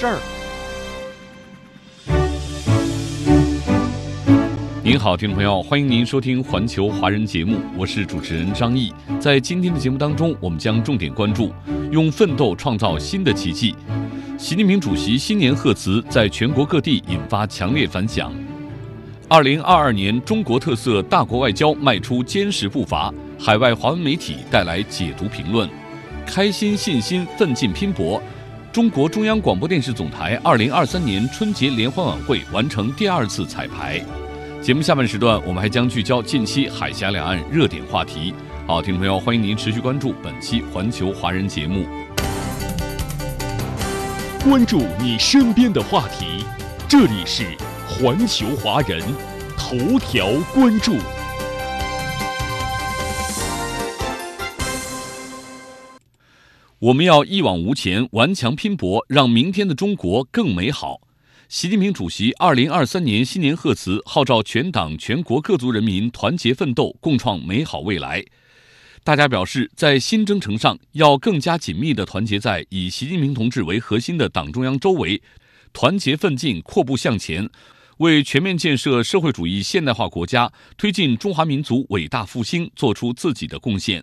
事儿。您好，听众朋友，欢迎您收听环球华人节目，我是主持人张毅。在今天的节目当中，我们将重点关注用奋斗创造新的奇迹。习近平主席新年贺词在全国各地引发强烈反响。二零二二年中国特色大国外交迈出坚实步伐，海外华文媒体带来解读评论。开心、信心、奋进、拼搏。中国中央广播电视总台二零二三年春节联欢晚会完成第二次彩排。节目下半时段，我们还将聚焦近期海峡两岸热点话题。好，听众朋友，欢迎您持续关注本期环球华人节目。关注你身边的话题，这里是环球华人头条关注。我们要一往无前，顽强拼搏，让明天的中国更美好。习近平主席二零二三年新年贺词号召全党全国各族人民团结奋斗，共创美好未来。大家表示，在新征程上要更加紧密地团结在以习近平同志为核心的党中央周围，团结奋进，阔步向前，为全面建设社会主义现代化国家、推进中华民族伟大复兴做出自己的贡献。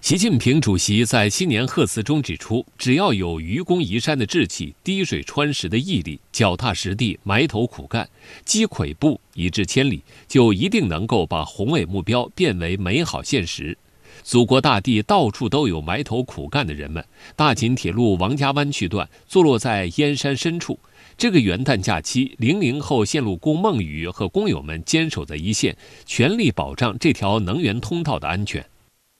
习近平主席在新年贺词中指出，只要有愚公移山的志气、滴水穿石的毅力、脚踏实地、埋头苦干、积跬步以至千里，就一定能够把宏伟目标变为美好现实。祖国大地到处都有埋头苦干的人们。大秦铁路王家湾区段坐落在燕山深处，这个元旦假期，零零后线路工孟宇和工友们坚守在一线，全力保障这条能源通道的安全。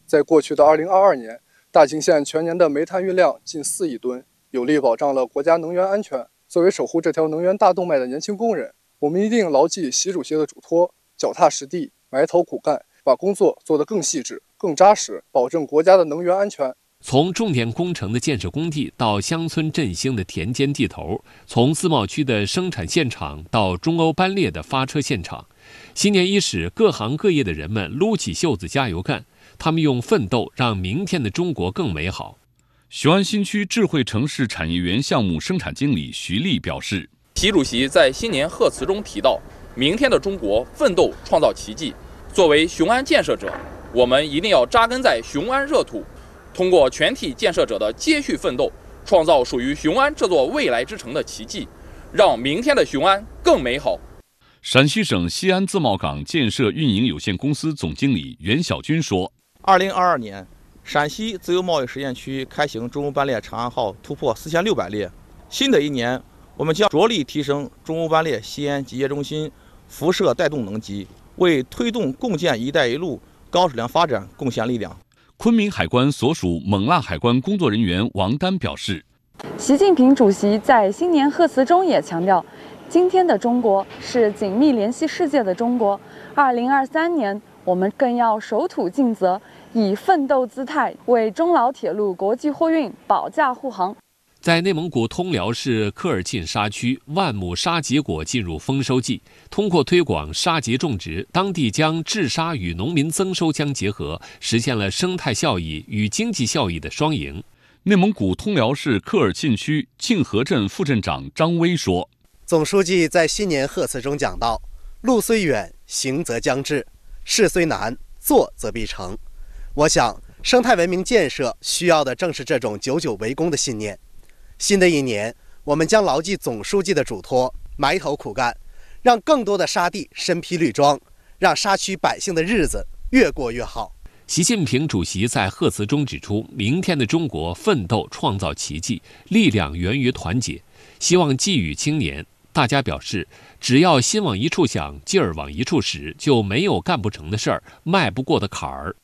在过去的2022年，大庆县全年的煤炭运量近4亿吨，有力保障了国家能源安全。作为守护这条能源大动脉的年轻工人，我们一定牢记习主席的嘱托，脚踏实地，埋头苦干，把工作做得更细致、更扎实，保证国家的能源安全。从重点工程的建设工地到乡村振兴的田间地头，从自贸区的生产现场到中欧班列的发车现场，新年伊始，各行各业的人们撸起袖子加油干。他们用奋斗让明天的中国更美好。雄安新区智慧城市产业园项目生产经理徐丽表示：“习主席在新年贺词中提到，明天的中国奋斗创造奇迹。作为雄安建设者，我们一定要扎根在雄安热土，通过全体建设者的接续奋斗，创造属于雄安这座未来之城的奇迹，让明天的雄安更美好。”陕西省西安自贸港建设运营有限公司总经理袁小军说。二零二二年，陕西自由贸易试验区开行中欧班列长安号突破四千六百列。新的一年，我们将着力提升中欧班列西安集结中心辐射带动能级，为推动共建“一带一路”高质量发展贡献力量。昆明海关所属勐腊海关工作人员王丹表示：“习近平主席在新年贺词中也强调，今天的中国是紧密联系世界的中国。二零二三年，我们更要守土尽责。”以奋斗姿态为中老铁路国际货运保驾护航。在内蒙古通辽市科尔沁沙区，万亩沙棘果进入丰收季。通过推广沙棘种植，当地将治沙与农民增收相结合，实现了生态效益与经济效益的双赢。内蒙古通辽市科尔沁区庆河镇副镇长张威说：“总书记在新年贺词中讲到，路虽远，行则将至；事虽难，做则必成。”我想，生态文明建设需要的正是这种久久为功的信念。新的一年，我们将牢记总书记的嘱托，埋头苦干，让更多的沙地身披绿装，让沙区百姓的日子越过越好。习近平主席在贺词中指出，明天的中国奋斗创造奇迹，力量源于团结。希望寄予青年，大家表示，只要心往一处想，劲儿往一处使，就没有干不成的事儿，迈不过的坎儿。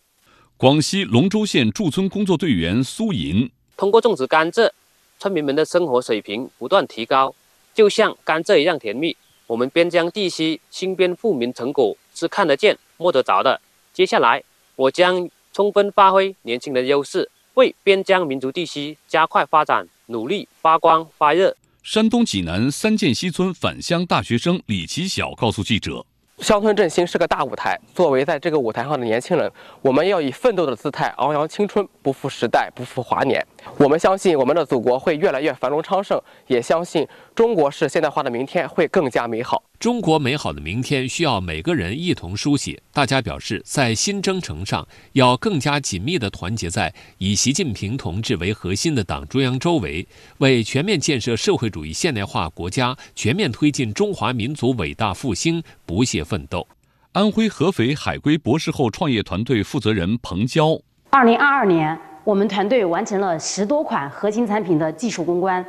广西龙州县驻村工作队员苏银通过种植甘蔗。村民们的生活水平不断提高，就像甘蔗一样甜蜜。我们边疆地区新边富民成果是看得见、摸得着的。接下来，我将充分发挥年轻人的优势，为边疆民族地区加快发展努力发光发热。山东济南三涧西村返乡大学生李奇晓告诉记者。乡村振兴是个大舞台，作为在这个舞台上的年轻人，我们要以奋斗的姿态昂扬青春，不负时代，不负华年。我们相信我们的祖国会越来越繁荣昌盛，也相信中国式现代化的明天会更加美好。中国美好的明天需要每个人一同书写。大家表示，在新征程上要更加紧密地团结在以习近平同志为核心的党中央周围，为全面建设社会主义现代化国家、全面推进中华民族伟大复兴不懈奋斗。安徽合肥海归博士后创业团队负责人彭娇，二零二二年。我们团队完成了十多款核心产品的技术攻关，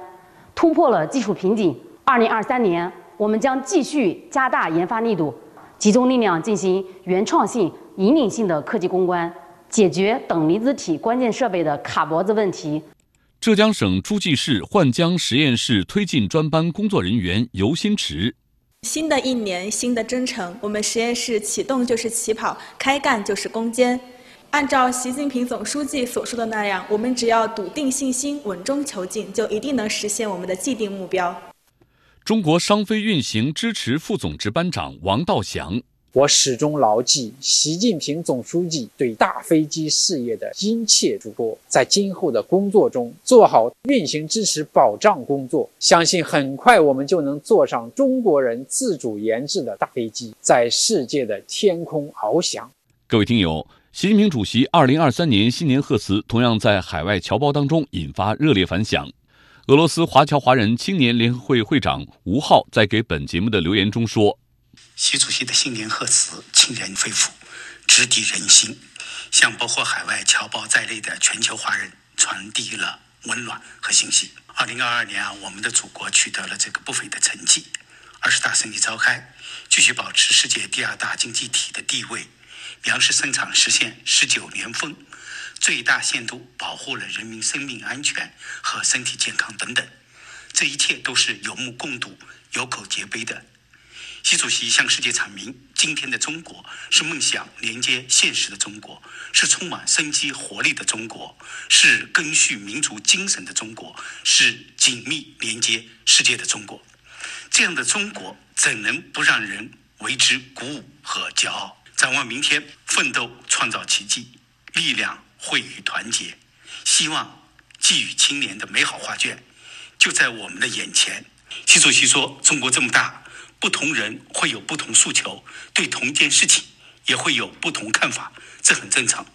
突破了技术瓶颈。二零二三年，我们将继续加大研发力度，集中力量进行原创性、引领性的科技攻关，解决等离子体关键设备的卡脖子问题。浙江省诸暨市焕江实验室推进专班工作人员尤新池：新的一年，新的征程，我们实验室启动就是起跑，开干就是攻坚。按照习近平总书记所说的那样，我们只要笃定信心、稳中求进，就一定能实现我们的既定目标。中国商飞运行支持副总值班长王道祥：我始终牢记习近平总书记对大飞机事业的殷切嘱托，在今后的工作中做好运行支持保障工作，相信很快我们就能坐上中国人自主研制的大飞机，在世界的天空翱翔。各位听友。习近平主席二零二三年新年贺词同样在海外侨胞当中引发热烈反响。俄罗斯华侨华人青年联合会会长吴浩在给本节目的留言中说：“习主席的新年贺词沁人肺腑，直抵人心，向包括海外侨胞在内的全球华人传递了温暖和信息。二零二二年啊，我们的祖国取得了这个不菲的成绩，二十大胜利召开，继续保持世界第二大经济体的地位。”粮食生产实现十九连丰，最大限度保护了人民生命安全和身体健康等等，这一切都是有目共睹、有口皆碑的。习主席向世界阐明，今天的中国是梦想连接现实的中国，是充满生机活力的中国，是根续民族精神的中国，是紧密连接世界的中国。这样的中国，怎能不让人为之鼓舞和骄傲？展望明天，奋斗创造奇迹，力量汇于团结，希望寄予青年的美好画卷就在我们的眼前。习主席说：“中国这么大，不同人会有不同诉求，对同一件事情也会有不同看法，这很正常。”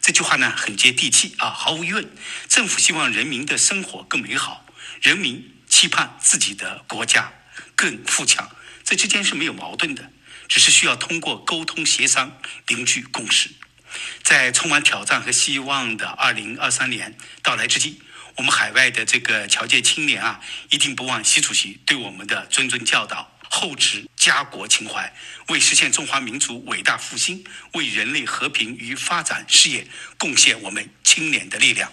这句话呢，很接地气啊，毫无疑问。政府希望人民的生活更美好，人民期盼自己的国家更富强，这之间是没有矛盾的。只是需要通过沟通协商凝聚共识，在充满挑战和希望的二零二三年到来之际，我们海外的这个侨界青年啊，一定不忘习主席对我们的谆谆教导，厚植家国情怀，为实现中华民族伟大复兴、为人类和平与发展事业贡献我们青年的力量。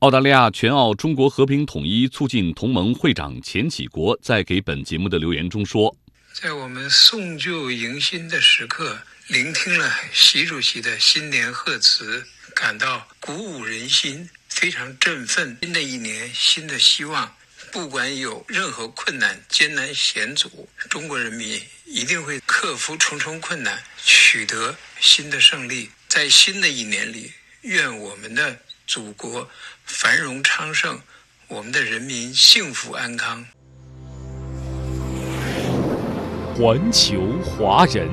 澳大利亚全澳中国和平统一促进同盟会长钱启国在给本节目的留言中说。在我们送旧迎新的时刻，聆听了习主席的新年贺词，感到鼓舞人心，非常振奋。新的一年，新的希望，不管有任何困难、艰难险阻，中国人民一定会克服重重困难，取得新的胜利。在新的一年里，愿我们的祖国繁荣昌盛，我们的人民幸福安康。环球华人，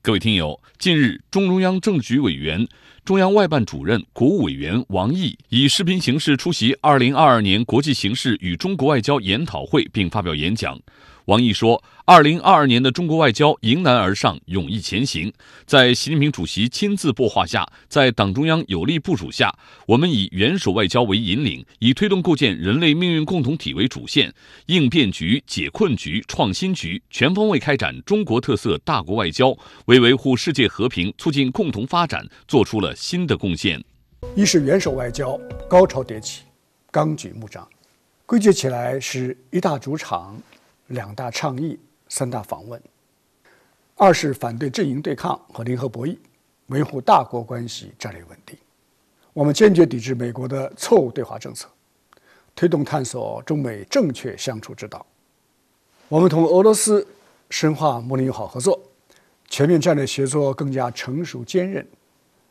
各位听友，近日，中中央政治局委员、中央外办主任、国务委员王毅以视频形式出席2022年国际形势与中国外交研讨会，并发表演讲。王毅说：“二零二二年的中国外交迎难而上，勇毅前行。在习近平主席亲自擘画下，在党中央有力部署下，我们以元首外交为引领，以推动构建人类命运共同体为主线，应变局、解困局、创新局，全方位开展中国特色大国外交，为维护世界和平、促进共同发展做出了新的贡献。”一是元首外交高潮迭起，纲举目张；归结起来是一大主场，两大倡议，三大访问。二是反对阵营对抗和零和博弈，维护大国关系战略稳定。我们坚决抵制美国的错误对华政策，推动探索中美正确相处之道。我们同俄罗斯深化睦邻友好合作，全面战略协作更加成熟坚韧。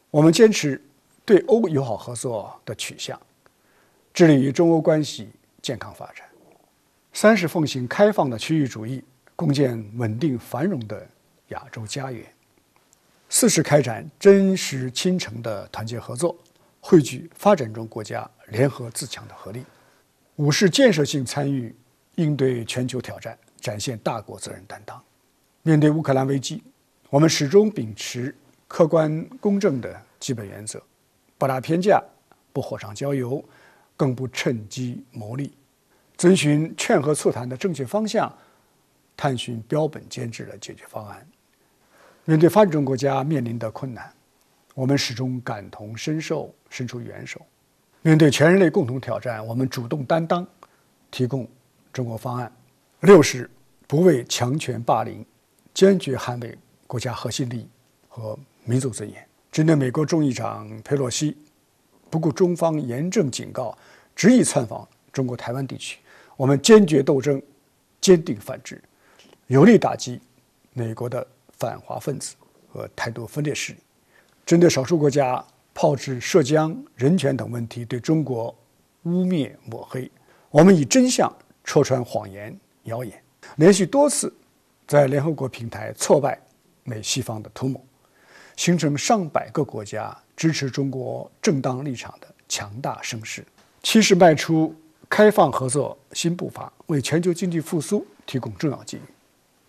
我们坚持对欧友好合作的取向，致力于中欧关系健康发展。三是奉行开放的区域主义，共建稳定繁荣的亚洲家园。四是开展真实亲诚的团结合作，汇聚发展中国家联合自强的合力。五是建设性参与应对全球挑战。展现大国责任担当。面对乌克兰危机，我们始终秉持客观公正的基本原则，不打偏架，不火上浇油，更不趁机谋利，遵循劝和促谈的正确方向，探寻标本兼治的解决方案。面对发展中国家面临的困难，我们始终感同身受，伸出援手。面对全人类共同挑战，我们主动担当，提供中国方案。六是不畏强权霸凌，坚决捍卫国家核心利益和民族尊严。针对美国众议长佩洛西不顾中方严正警告，执意窜访中国台湾地区，我们坚决斗争，坚定反制，有力打击美国的反华分子和台独分裂势力。针对少数国家炮制涉疆、人权等问题对中国污蔑抹黑，我们以真相戳穿谎言。谣言连续多次在联合国平台挫败美西方的图谋，形成上百个国家支持中国正当立场的强大声势。七是迈出开放合作新步伐，为全球经济复苏提供重要机遇。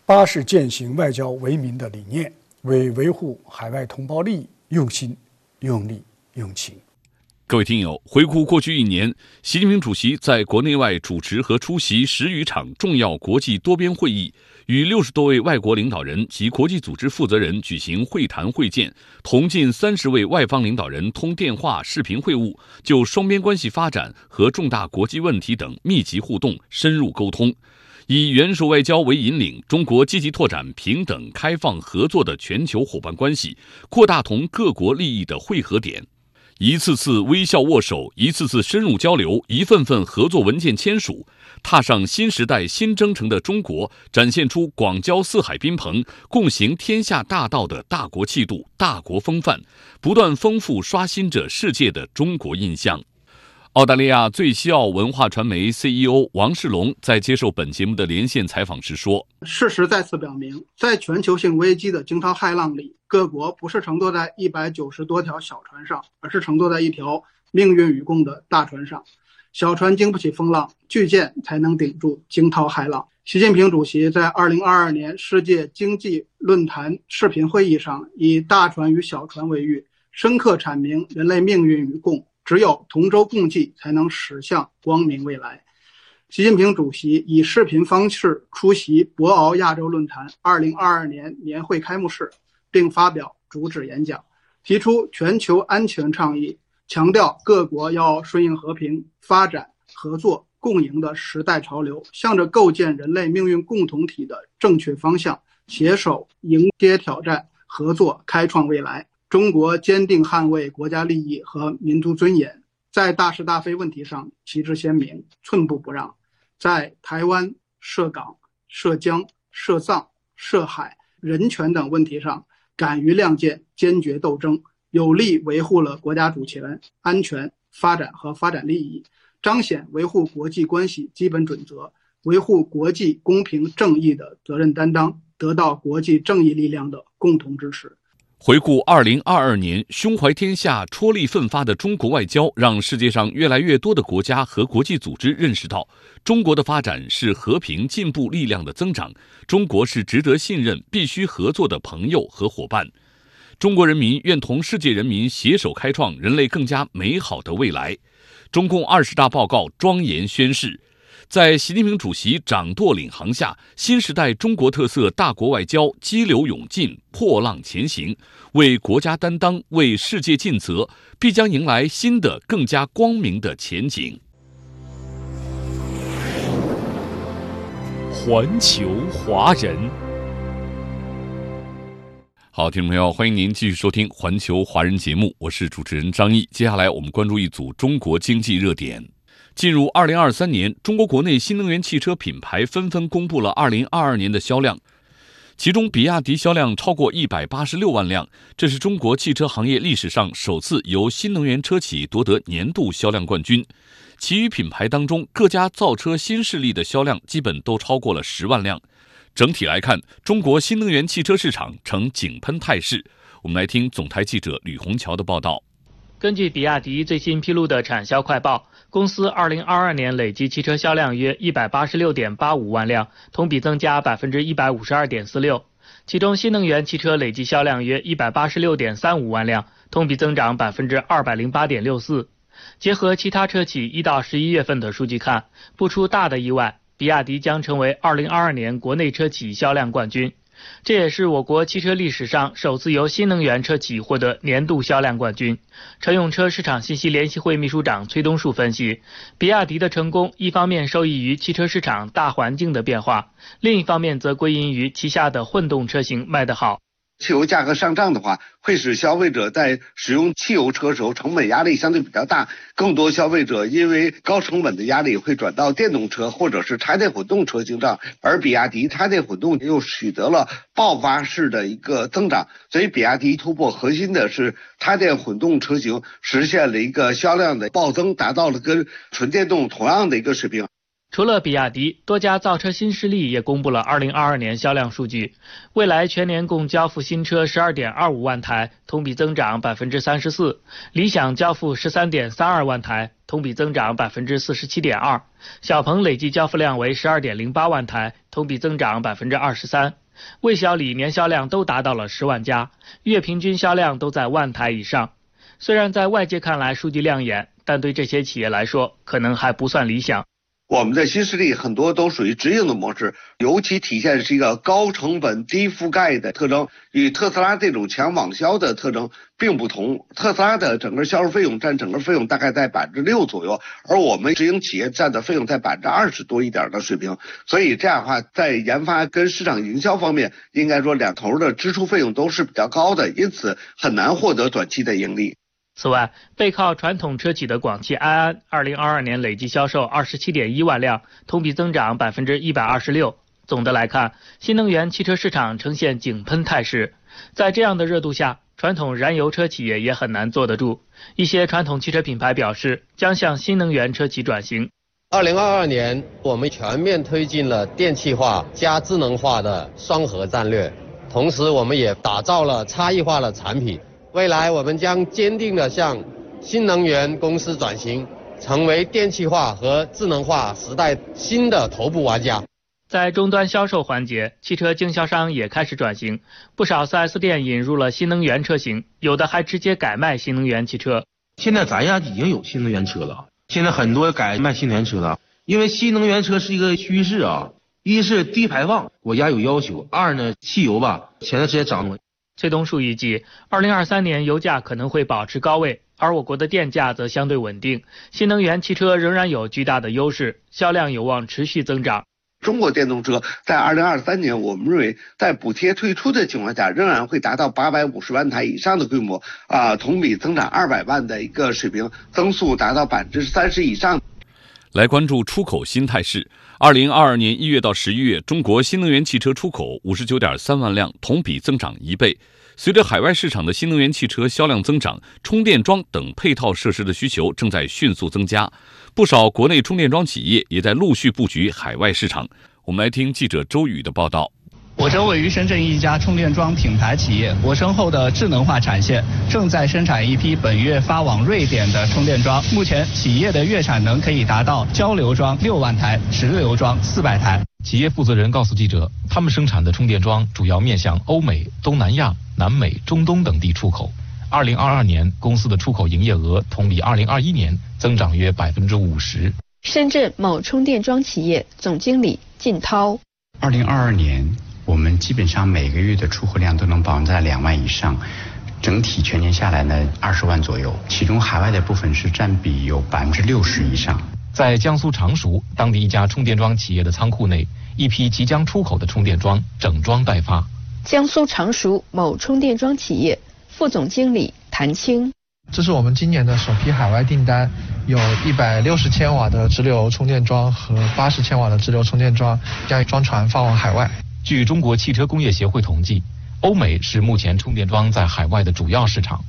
八是践行外交为民的理念，为维护海外同胞利益用心、用力、用情。各位听友，回顾过去一年，习近平主席在国内外主持和出席十余场重要国际多边会议，与六十多位外国领导人及国际组织负责人举行会谈会见，同近三十位外方领导人通电话、视频会晤，就双边关系发展和重大国际问题等密集互动、深入沟通，以元首外交为引领，中国积极拓展平等、开放、合作的全球伙伴关系，扩大同各国利益的汇合点。一次次微笑握手，一次次深入交流，一份份合作文件签署，踏上新时代新征程的中国，展现出广交四海宾朋、共行天下大道的大国气度、大国风范，不断丰富刷新着世界的中国印象。澳大利亚最西澳文化传媒 CEO 王世龙在接受本节目的连线采访时说：“事实再次表明，在全球性危机的惊涛骇浪里，各国不是乘坐在一百九十多条小船上，而是乘坐在一条命运与共的大船上。小船经不起风浪，巨舰才能顶住惊涛骇浪。”习近平主席在二零二二年世界经济论坛视频会议上，以“大船与小船”为喻，深刻阐明人类命运与共。只有同舟共济，才能驶向光明未来。习近平主席以视频方式出席博鳌亚洲论坛2022年年会开幕式，并发表主旨演讲，提出全球安全倡议，强调各国要顺应和平、发展、合作、共赢的时代潮流，向着构建人类命运共同体的正确方向，携手迎接挑战，合作开创未来。中国坚定捍卫国家利益和民族尊严，在大是大非问题上旗帜鲜明，寸步不让。在台湾涉港、涉疆、涉藏、涉海、人权等问题上，敢于亮剑，坚决斗争，有力维护了国家主权、安全、发展和发展利益，彰显维护国际关系基本准则、维护国际公平正义的责任担当，得到国际正义力量的共同支持。回顾二零二二年，胸怀天下、踔厉奋发的中国外交，让世界上越来越多的国家和国际组织认识到，中国的发展是和平进步力量的增长，中国是值得信任、必须合作的朋友和伙伴。中国人民愿同世界人民携手开创人类更加美好的未来。中共二十大报告庄严宣誓：在习近平主席掌舵领航下，新时代中国特色大国外交激流勇进、破浪前行，为国家担当、为世界尽责，必将迎来新的、更加光明的前景。环球华人，好，听众朋友，欢迎您继续收听《环球华人》节目，我是主持人张毅。接下来我们关注一组中国经济热点。进入二零二三年，中国国内新能源汽车品牌纷纷公布了二零二二年的销量，其中比亚迪销量超过一百八十六万辆，这是中国汽车行业历史上首次由新能源车企夺得年度销量冠军。其余品牌当中，各家造车新势力的销量基本都超过了十万辆。整体来看，中国新能源汽车市场呈井喷态势。我们来听总台记者吕红桥的报道。根据比亚迪最新披露的产销快报，公司2022年累计汽车销量约186.85万辆，同比增加152.46%。其中，新能源汽车累计销量约186.35万辆，同比增长208.64%。结合其他车企一到十一月份的数据看，不出大的意外，比亚迪将成为2022年国内车企销量冠军。这也是我国汽车历史上首次由新能源车企获得年度销量冠军。乘用车市场信息联席会秘书长崔东树分析，比亚迪的成功一方面受益于汽车市场大环境的变化，另一方面则归因于旗下的混动车型卖得好。汽油价格上涨的话，会使消费者在使用汽油车时候成本压力相对比较大。更多消费者因为高成本的压力会转到电动车或者是插电混动车型上，而比亚迪插电混动又取得了爆发式的一个增长。所以，比亚迪突破核心的是插电混动车型实现了一个销量的暴增，达到了跟纯电动同样的一个水平。除了比亚迪，多家造车新势力也公布了2022年销量数据。蔚来全年共交付新车12.25万台，同比增长34%；理想交付13.32万台，同比增长47.2%；小鹏累计交付量为12.08万台，同比增长23%；魏小李年销量都达到了10万家，月平均销量都在万台以上。虽然在外界看来数据亮眼，但对这些企业来说，可能还不算理想。我们的新势力很多都属于直营的模式，尤其体现是一个高成本低覆盖的特征，与特斯拉这种强网销的特征并不同。特斯拉的整个销售费用占整个费用大概在百分之六左右，而我们直营企业占的费用在百分之二十多一点的水平。所以这样的话，在研发跟市场营销方面，应该说两头的支出费用都是比较高的，因此很难获得短期的盈利。此外，背靠传统车企的广汽埃安，二零二二年累计销售二十七点一万辆，同比增长百分之一百二十六。总的来看，新能源汽车市场呈现井喷态势。在这样的热度下，传统燃油车企业也很难坐得住。一些传统汽车品牌表示，将向新能源车企转型。二零二二年，我们全面推进了电气化加智能化的双核战略，同时我们也打造了差异化的产品。未来我们将坚定地向新能源公司转型，成为电气化和智能化时代新的头部玩家。在终端销售环节，汽车经销商也开始转型，不少 4S 店引入了新能源车型，有的还直接改卖新能源汽车。现在咱家已经有新能源车了，现在很多改卖新能源车了，因为新能源车是一个趋势啊。一是低排放，国家有要求；二呢，汽油吧，前段时间涨了。崔东树预计，二零二三年油价可能会保持高位，而我国的电价则相对稳定。新能源汽车仍然有巨大的优势，销量有望持续增长。中国电动车在二零二三年，我们认为在补贴退出的情况下，仍然会达到八百五十万台以上的规模，啊，同比增长二百万的一个水平，增速达到百分之三十以上。来关注出口新态势。二零二二年一月到十一月，中国新能源汽车出口五十九点三万辆，同比增长一倍。随着海外市场的新能源汽车销量增长，充电桩等配套设施的需求正在迅速增加，不少国内充电桩企业也在陆续布局海外市场。我们来听记者周宇的报道。我正位于深圳一家充电桩品牌企业，我身后的智能化产线正在生产一批本月发往瑞典的充电桩。目前，企业的月产能可以达到交流桩六万台，直流桩四百台。企业负责人告诉记者，他们生产的充电桩主要面向欧美、东南亚、南美、中东等地出口。二零二二年，公司的出口营业额同比二零二一年增长约百分之五十。深圳某充电桩企业总经理靳涛：二零二二年，我们基本上每个月的出货量都能保证在两万以上，整体全年下来呢二十万左右，其中海外的部分是占比有百分之六十以上。在江苏常熟，当地一家充电桩企业的仓库内，一批即将出口的充电桩整装待发。江苏常熟某充电桩企业副总经理谭青。这是我们今年的首批海外订单，有一百六十千瓦的直流充电桩和八十千瓦的直流充电桩将装船发往海外。据中国汽车工业协会统计，欧美是目前充电桩在海外的主要市场。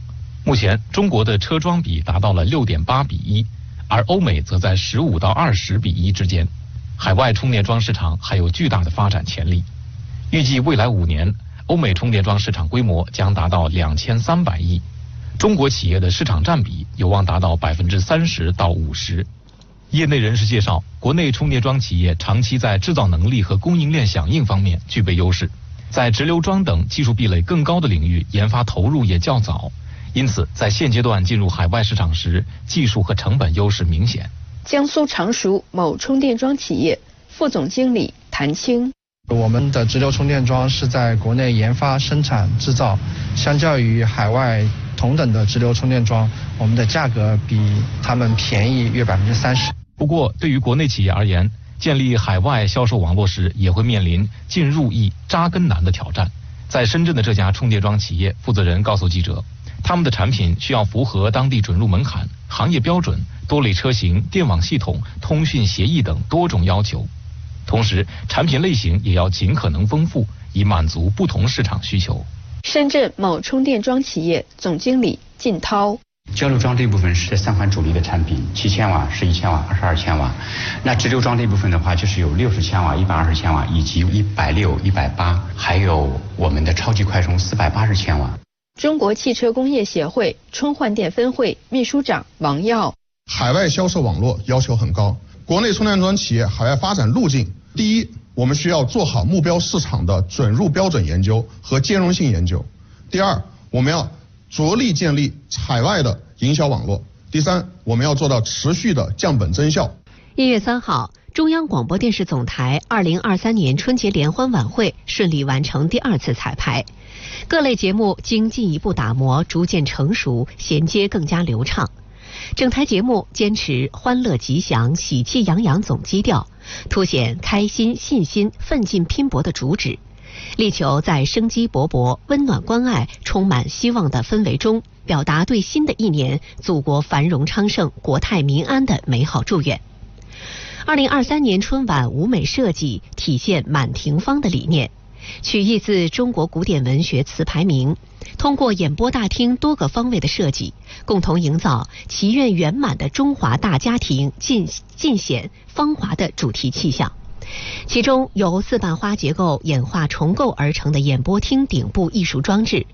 目前中国的车桩比达到了六点八比一，而欧美则在十五到二十比一之间。海外充电桩市场还有巨大的发展潜力。预计未来五年，欧美充电桩市场规模将达到两千三百亿。中国企业的市场占比有望达到百分之三十到五十。业内人士介绍，国内充电桩企业长期在制造能力和供应链响应方面具备优势，在直流桩等技术壁垒更高的领域研发投入也较早，因此在现阶段进入海外市场时，技术和成本优势明显。江苏常熟某充电桩企业副总经理谭青。我们的直流充电桩是在国内研发、生产、制造，相较于海外同等的直流充电桩，我们的价格比他们便宜约百分之三十。不过，对于国内企业而言，建立海外销售网络时，也会面临进入易、扎根难的挑战。在深圳的这家充电桩企业负责人告诉记者，他们的产品需要符合当地准入门槛、行业标准、多类车型、电网系统、通讯协议等多种要求。同时，产品类型也要尽可能丰富，以满足不同市场需求。深圳某充电桩企业总经理靳涛：交流桩这部分是这三款主力的产品，七千瓦、十一千瓦、二十二千瓦。那直流桩这部分的话，就是有六十千瓦、一百二十千瓦，以及一百六、一百八，还有我们的超级快充四百八十千瓦。中国汽车工业协会充换电分会秘书长王耀：海外销售网络要求很高。国内充电桩企业海外发展路径，第一，我们需要做好目标市场的准入标准研究和兼容性研究；第二，我们要着力建立海外的营销网络；第三，我们要做到持续的降本增效。一月三号，中央广播电视总台二零二三年春节联欢晚会顺利完成第二次彩排，各类节目经进一步打磨，逐渐成熟，衔接更加流畅。整台节目坚持欢乐吉祥、喜气洋洋总基调，凸显开心、信心、奋进拼搏的主旨，力求在生机勃勃、温暖关爱、充满希望的氛围中，表达对新的一年祖国繁荣昌盛、国泰民安的美好祝愿。二零二三年春晚舞美设计体现满庭芳的理念。取意自中国古典文学词牌名，通过演播大厅多个方位的设计，共同营造祈愿圆满的中华大家庭尽尽显芳华的主题气象。其中由四瓣花结构演化重构而成的演播厅顶部艺术装置，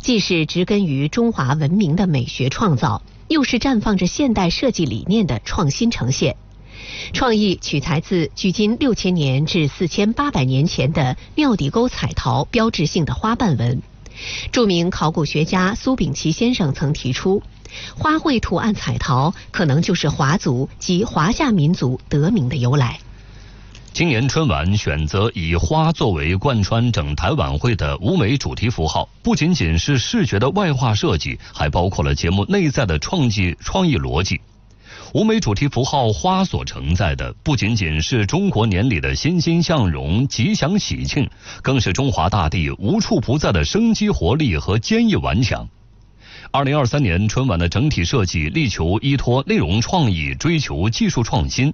既是植根于中华文明的美学创造，又是绽放着现代设计理念的创新呈现。创意取材自距今六千年至四千八百年前的庙底沟彩陶标志性的花瓣纹。著名考古学家苏秉琦先生曾提出，花卉图案彩陶可能就是华族及华夏民族得名的由来。今年春晚选择以花作为贯穿整台晚会的舞美主题符号，不仅仅是视觉的外化设计，还包括了节目内在的创意创意逻辑。舞美主题符号花所承载的，不仅仅是中国年里的欣欣向荣、吉祥喜庆，更是中华大地无处不在的生机活力和坚毅顽强。二零二三年春晚的整体设计力求依托内容创意，追求技术创新，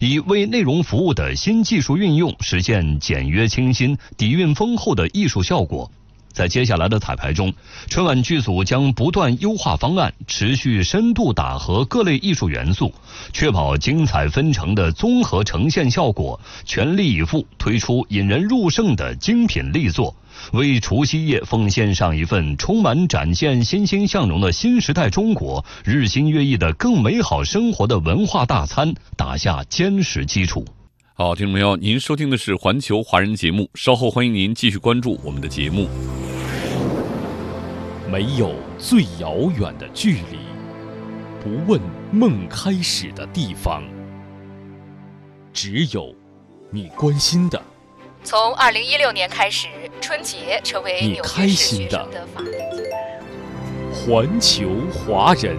以为内容服务的新技术运用，实现简约清新、底蕴丰厚的艺术效果。在接下来的彩排中，春晚剧组将不断优化方案，持续深度打合各类艺术元素，确保精彩纷呈的综合呈现效果，全力以赴推出引人入胜的精品力作，为除夕夜奉献上一份充满展现欣欣向荣的新时代中国日新月异的更美好生活的文化大餐打下坚实基础。好，听众朋友，您收听的是环球华人节目，稍后欢迎您继续关注我们的节目。没有最遥远的距离，不问梦开始的地方，只有你关心的。从二零一六年开始，春节成为你开心的环球华人。